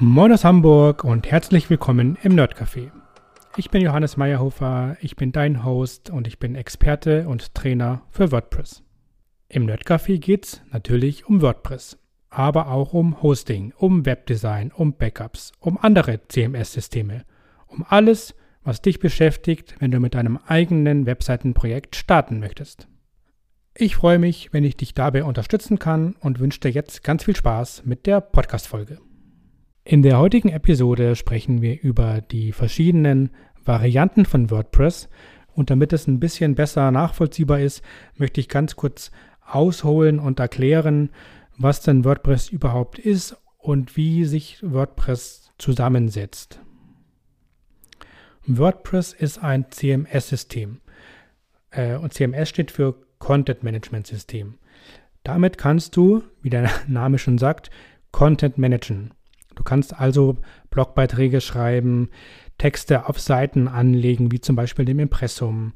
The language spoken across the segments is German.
Moin aus Hamburg und herzlich willkommen im Nerdcafé. Ich bin Johannes Meyerhofer, ich bin dein Host und ich bin Experte und Trainer für WordPress. Im Nerdcafé geht's natürlich um WordPress, aber auch um Hosting, um Webdesign, um Backups, um andere CMS-Systeme, um alles, was dich beschäftigt, wenn du mit deinem eigenen Webseitenprojekt starten möchtest. Ich freue mich, wenn ich dich dabei unterstützen kann und wünsche dir jetzt ganz viel Spaß mit der Podcast-Folge. In der heutigen Episode sprechen wir über die verschiedenen Varianten von WordPress und damit es ein bisschen besser nachvollziehbar ist, möchte ich ganz kurz ausholen und erklären, was denn WordPress überhaupt ist und wie sich WordPress zusammensetzt. WordPress ist ein CMS-System äh, und CMS steht für Content Management System. Damit kannst du, wie der Name schon sagt, Content managen. Du kannst also Blogbeiträge schreiben, Texte auf Seiten anlegen, wie zum Beispiel dem Impressum.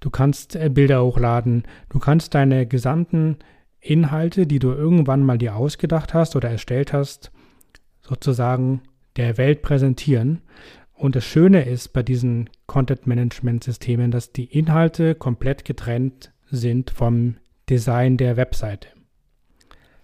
Du kannst äh, Bilder hochladen. Du kannst deine gesamten Inhalte, die du irgendwann mal dir ausgedacht hast oder erstellt hast, sozusagen der Welt präsentieren. Und das Schöne ist bei diesen Content-Management-Systemen, dass die Inhalte komplett getrennt sind vom Design der Webseite.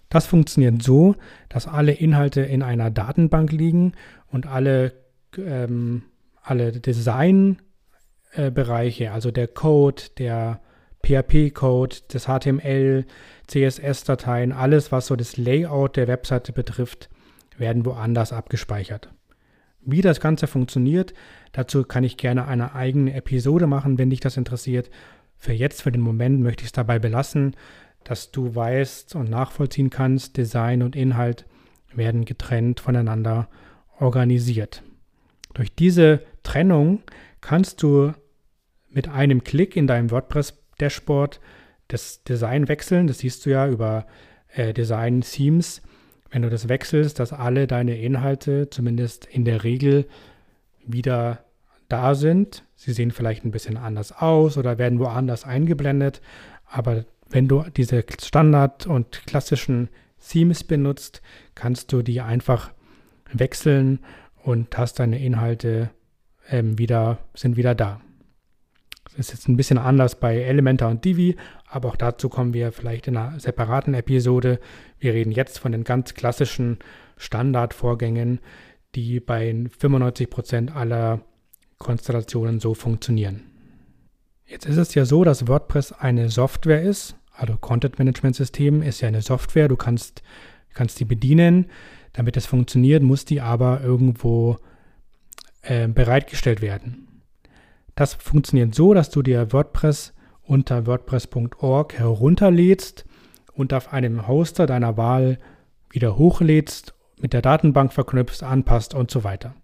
Das funktioniert so, dass alle Inhalte in einer Datenbank liegen und alle, ähm, alle Designbereiche, äh, also der Code, der PHP-Code, das HTML, CSS-Dateien, alles, was so das Layout der Webseite betrifft, werden woanders abgespeichert. Wie das Ganze funktioniert, dazu kann ich gerne eine eigene Episode machen, wenn dich das interessiert. Für jetzt, für den Moment möchte ich es dabei belassen dass du weißt und nachvollziehen kannst, Design und Inhalt werden getrennt voneinander organisiert. Durch diese Trennung kannst du mit einem Klick in deinem WordPress-Dashboard das Design wechseln. Das siehst du ja über äh, Design-Themes. Wenn du das wechselst, dass alle deine Inhalte zumindest in der Regel wieder da sind. Sie sehen vielleicht ein bisschen anders aus oder werden woanders eingeblendet, aber wenn du diese Standard- und klassischen Themes benutzt, kannst du die einfach wechseln und hast deine Inhalte ähm, wieder, sind wieder da. Das ist jetzt ein bisschen anders bei Elementor und Divi, aber auch dazu kommen wir vielleicht in einer separaten Episode. Wir reden jetzt von den ganz klassischen Standardvorgängen, die bei 95% aller Konstellationen so funktionieren. Jetzt ist es ja so, dass WordPress eine Software ist. Also Content Management System ist ja eine Software. Du kannst, kannst die bedienen. Damit es funktioniert, muss die aber irgendwo äh, bereitgestellt werden. Das funktioniert so, dass du dir WordPress unter wordpress.org herunterlädst und auf einem Hoster deiner Wahl wieder hochlädst, mit der Datenbank verknüpfst, anpasst und so weiter.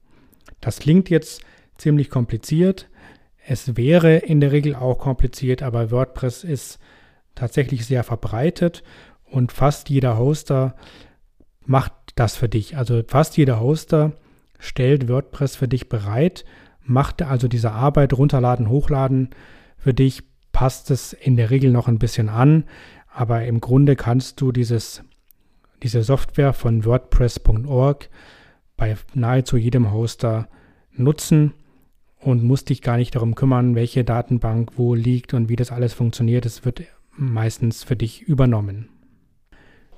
Das klingt jetzt ziemlich kompliziert, es wäre in der Regel auch kompliziert, aber WordPress ist tatsächlich sehr verbreitet und fast jeder Hoster macht das für dich. Also fast jeder Hoster stellt WordPress für dich bereit, macht also diese Arbeit runterladen, hochladen für dich, passt es in der Regel noch ein bisschen an, aber im Grunde kannst du dieses, diese Software von WordPress.org bei nahezu jedem Hoster nutzen und musst dich gar nicht darum kümmern, welche Datenbank wo liegt und wie das alles funktioniert. Es wird meistens für dich übernommen.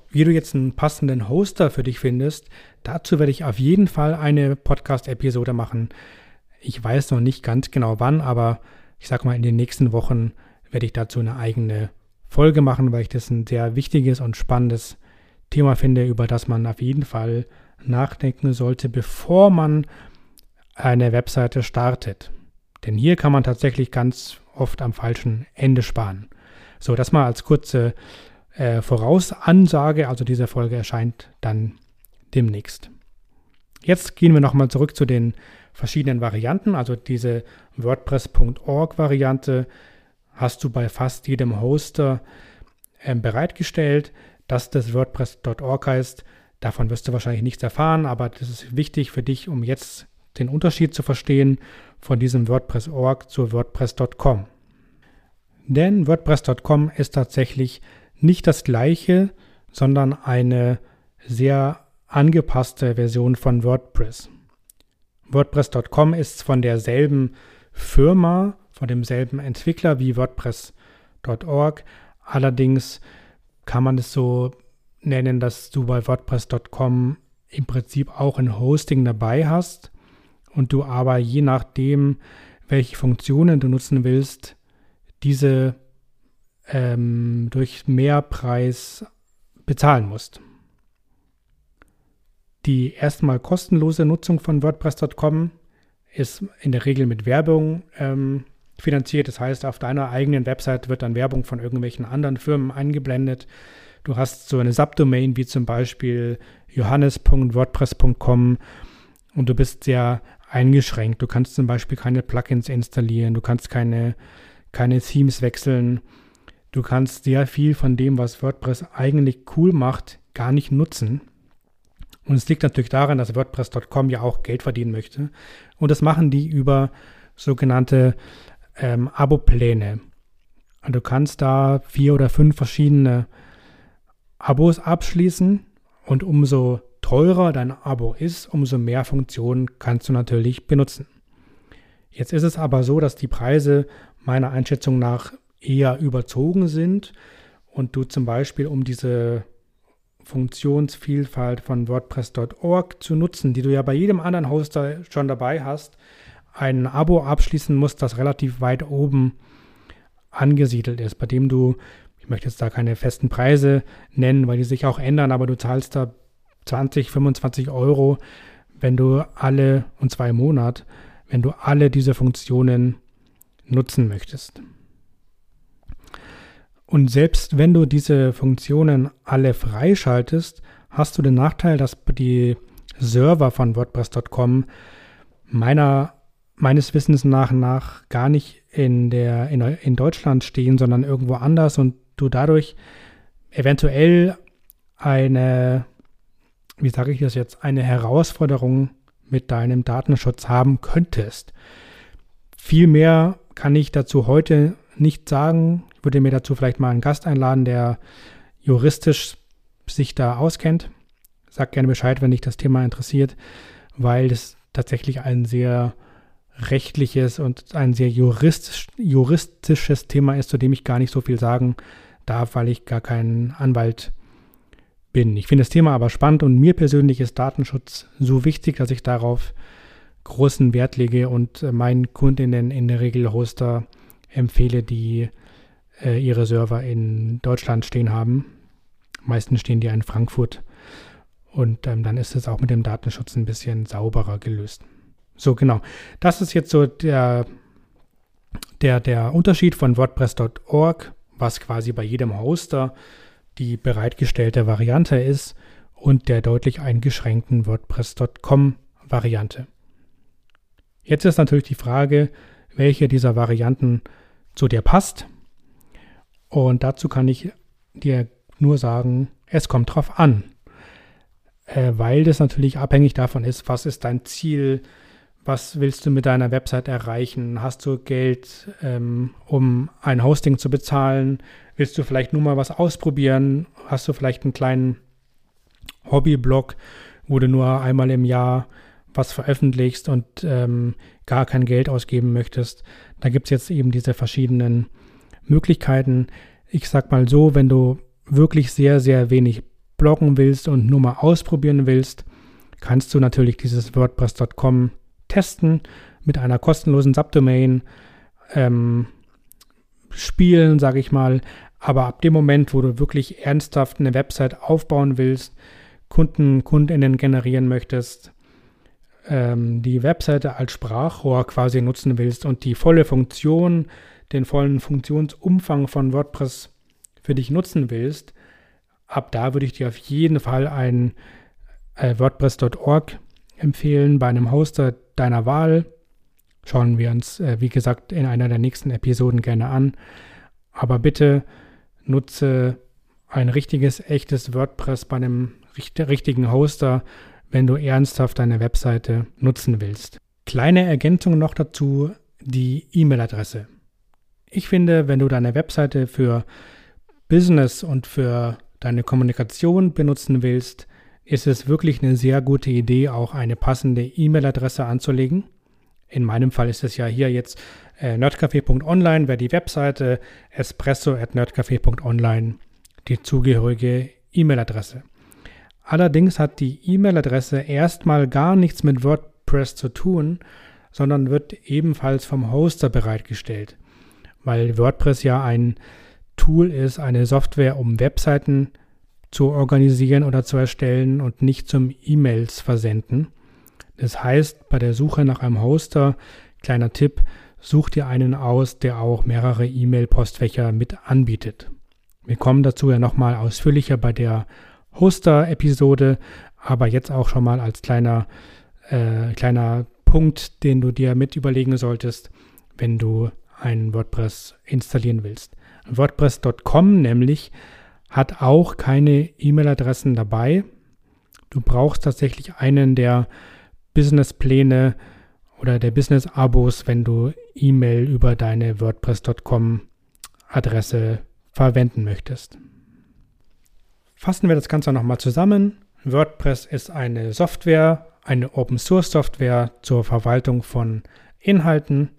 Wie du jetzt einen passenden Hoster für dich findest, dazu werde ich auf jeden Fall eine Podcast-Episode machen. Ich weiß noch nicht ganz genau wann, aber ich sage mal, in den nächsten Wochen werde ich dazu eine eigene Folge machen, weil ich das ein sehr wichtiges und spannendes Thema finde, über das man auf jeden Fall nachdenken sollte, bevor man eine Webseite startet. Denn hier kann man tatsächlich ganz oft am falschen Ende sparen. So, das mal als kurze äh, Vorausansage. Also diese Folge erscheint dann demnächst. Jetzt gehen wir nochmal zurück zu den verschiedenen Varianten. Also diese WordPress.org-Variante hast du bei fast jedem Hoster äh, bereitgestellt. Dass das WordPress.org heißt, davon wirst du wahrscheinlich nichts erfahren, aber das ist wichtig für dich, um jetzt den Unterschied zu verstehen von diesem WordPress.org zu WordPress.com. Denn WordPress.com ist tatsächlich nicht das gleiche, sondern eine sehr angepasste Version von WordPress. WordPress.com ist von derselben Firma, von demselben Entwickler wie WordPress.org. Allerdings kann man es so nennen, dass du bei WordPress.com im Prinzip auch ein Hosting dabei hast und du aber je nachdem, welche Funktionen du nutzen willst, diese ähm, durch Mehrpreis bezahlen musst. Die erstmal kostenlose Nutzung von WordPress.com ist in der Regel mit Werbung ähm, finanziert. Das heißt, auf deiner eigenen Website wird dann Werbung von irgendwelchen anderen Firmen eingeblendet. Du hast so eine Subdomain wie zum Beispiel johannes.wordpress.com und du bist sehr eingeschränkt. Du kannst zum Beispiel keine Plugins installieren, du kannst keine, keine Themes wechseln. Du kannst sehr viel von dem, was WordPress eigentlich cool macht, gar nicht nutzen. Und es liegt natürlich daran, dass WordPress.com ja auch Geld verdienen möchte. Und das machen die über sogenannte ähm, Abo-Pläne. Also du kannst da vier oder fünf verschiedene Abos abschließen und umso teurer dein Abo ist, umso mehr Funktionen kannst du natürlich benutzen. Jetzt ist es aber so, dass die Preise meiner Einschätzung nach eher überzogen sind und du zum Beispiel, um diese Funktionsvielfalt von WordPress.org zu nutzen, die du ja bei jedem anderen Hoster schon dabei hast, ein Abo abschließen musst, das relativ weit oben angesiedelt ist, bei dem du, ich möchte jetzt da keine festen Preise nennen, weil die sich auch ändern, aber du zahlst da 20, 25 Euro, wenn du alle, und zwar im Monat, wenn du alle diese Funktionen nutzen möchtest. Und selbst wenn du diese Funktionen alle freischaltest, hast du den Nachteil, dass die Server von WordPress.com meiner meines Wissens nach, nach gar nicht in, der, in, in Deutschland stehen, sondern irgendwo anders und du dadurch eventuell eine, wie sage ich das jetzt, eine Herausforderung mit deinem Datenschutz haben könntest. Viel mehr kann ich dazu heute nicht sagen. Ich würde mir dazu vielleicht mal einen Gast einladen, der juristisch sich da auskennt. Sag gerne Bescheid, wenn dich das Thema interessiert, weil das tatsächlich ein sehr rechtliches und ein sehr juristisch, juristisches Thema ist, zu dem ich gar nicht so viel sagen darf, weil ich gar kein Anwalt bin. Ich finde das Thema aber spannend und mir persönlich ist Datenschutz so wichtig, dass ich darauf großen Wert lege und meinen Kundinnen in der Regel Hoster empfehle, die äh, ihre Server in Deutschland stehen haben. Meistens stehen die in Frankfurt und ähm, dann ist es auch mit dem Datenschutz ein bisschen sauberer gelöst. So, genau. Das ist jetzt so der, der, der Unterschied von WordPress.org, was quasi bei jedem Hoster die bereitgestellte Variante ist, und der deutlich eingeschränkten WordPress.com Variante. Jetzt ist natürlich die Frage, welche dieser Varianten zu dir passt. Und dazu kann ich dir nur sagen, es kommt drauf an, äh, weil das natürlich abhängig davon ist, was ist dein Ziel, was willst du mit deiner Website erreichen? Hast du Geld, ähm, um ein Hosting zu bezahlen? Willst du vielleicht nur mal was ausprobieren? Hast du vielleicht einen kleinen Hobbyblog, wo du nur einmal im Jahr was veröffentlichst und ähm, gar kein Geld ausgeben möchtest? Da gibt es jetzt eben diese verschiedenen Möglichkeiten. Ich sag mal so, wenn du wirklich sehr, sehr wenig bloggen willst und nur mal ausprobieren willst, kannst du natürlich dieses WordPress.com testen mit einer kostenlosen Subdomain ähm, spielen, sage ich mal. Aber ab dem Moment, wo du wirklich ernsthaft eine Website aufbauen willst, Kunden, Kundinnen generieren möchtest, ähm, die Webseite als Sprachrohr quasi nutzen willst und die volle Funktion, den vollen Funktionsumfang von WordPress für dich nutzen willst, ab da würde ich dir auf jeden Fall ein äh, WordPress.org empfehlen bei einem Hoster deiner Wahl. Schauen wir uns, äh, wie gesagt, in einer der nächsten Episoden gerne an. Aber bitte nutze ein richtiges, echtes WordPress bei einem richtigen Hoster, wenn du ernsthaft deine Webseite nutzen willst. Kleine Ergänzung noch dazu, die E-Mail-Adresse. Ich finde, wenn du deine Webseite für Business und für deine Kommunikation benutzen willst, ist es wirklich eine sehr gute Idee, auch eine passende E-Mail-Adresse anzulegen. In meinem Fall ist es ja hier jetzt äh, nerdcafé.online, wäre die Webseite, espresso.nerdcafé.online die zugehörige E-Mail-Adresse. Allerdings hat die E-Mail-Adresse erstmal gar nichts mit WordPress zu tun, sondern wird ebenfalls vom Hoster bereitgestellt, weil WordPress ja ein Tool ist, eine Software, um Webseiten zu organisieren oder zu erstellen und nicht zum E-Mails versenden. Das heißt, bei der Suche nach einem Hoster, kleiner Tipp, such dir einen aus, der auch mehrere E-Mail-Postfächer mit anbietet. Wir kommen dazu ja nochmal ausführlicher bei der Hoster-Episode, aber jetzt auch schon mal als kleiner, äh, kleiner Punkt, den du dir mit überlegen solltest, wenn du ein WordPress installieren willst. WordPress.com nämlich hat auch keine E-Mail-Adressen dabei. Du brauchst tatsächlich einen der Businesspläne oder der Business-Abos, wenn du E-Mail über deine WordPress.com-Adresse verwenden möchtest. Fassen wir das Ganze nochmal zusammen. WordPress ist eine Software, eine Open-Source-Software zur Verwaltung von Inhalten.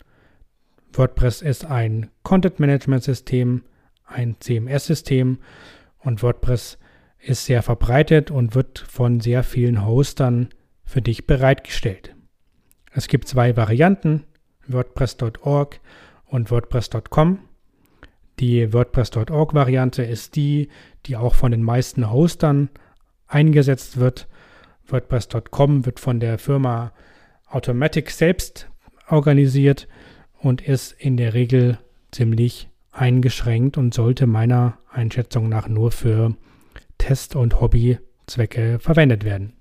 WordPress ist ein Content-Management-System, ein CMS-System und WordPress ist sehr verbreitet und wird von sehr vielen Hostern für dich bereitgestellt. Es gibt zwei Varianten, WordPress.org und WordPress.com. Die WordPress.org-Variante ist die, die auch von den meisten Hostern eingesetzt wird. WordPress.com wird von der Firma Automatic selbst organisiert und ist in der Regel ziemlich eingeschränkt und sollte meiner Einschätzung nach nur für Test- und Hobbyzwecke verwendet werden.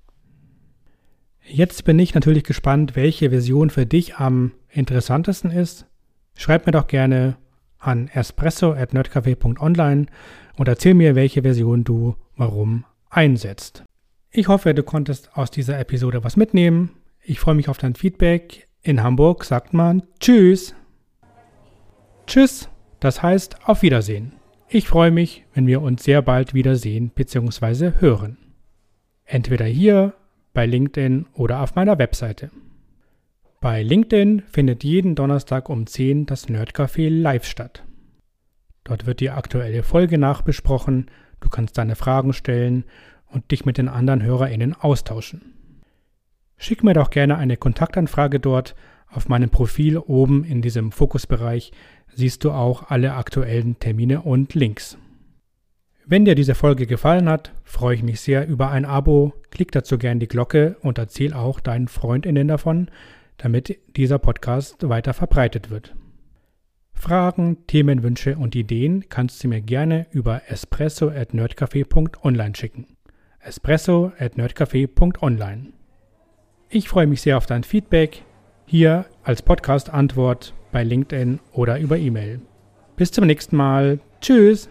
Jetzt bin ich natürlich gespannt, welche Version für dich am interessantesten ist. Schreib mir doch gerne an espresso.nerdcafé.online und erzähl mir, welche Version du warum einsetzt. Ich hoffe, du konntest aus dieser Episode was mitnehmen. Ich freue mich auf dein Feedback. In Hamburg sagt man Tschüss. Tschüss, das heißt auf Wiedersehen. Ich freue mich, wenn wir uns sehr bald wiedersehen bzw. hören. Entweder hier, bei LinkedIn oder auf meiner Webseite. Bei LinkedIn findet jeden Donnerstag um 10 das Nerdcafé live statt. Dort wird die aktuelle Folge nachbesprochen, du kannst deine Fragen stellen und dich mit den anderen HörerInnen austauschen. Schick mir doch gerne eine Kontaktanfrage dort. Auf meinem Profil oben in diesem Fokusbereich siehst du auch alle aktuellen Termine und Links. Wenn dir diese Folge gefallen hat, freue ich mich sehr über ein Abo. Klick dazu gerne die Glocke und erzähl auch deinen FreundInnen davon, damit dieser Podcast weiter verbreitet wird. Fragen, Themenwünsche und Ideen kannst du mir gerne über espresso@nerdcafe.online schicken. espresso@nerdcafe.online. Ich freue mich sehr auf dein Feedback hier als Podcast Antwort bei LinkedIn oder über E-Mail. Bis zum nächsten Mal. Tschüss.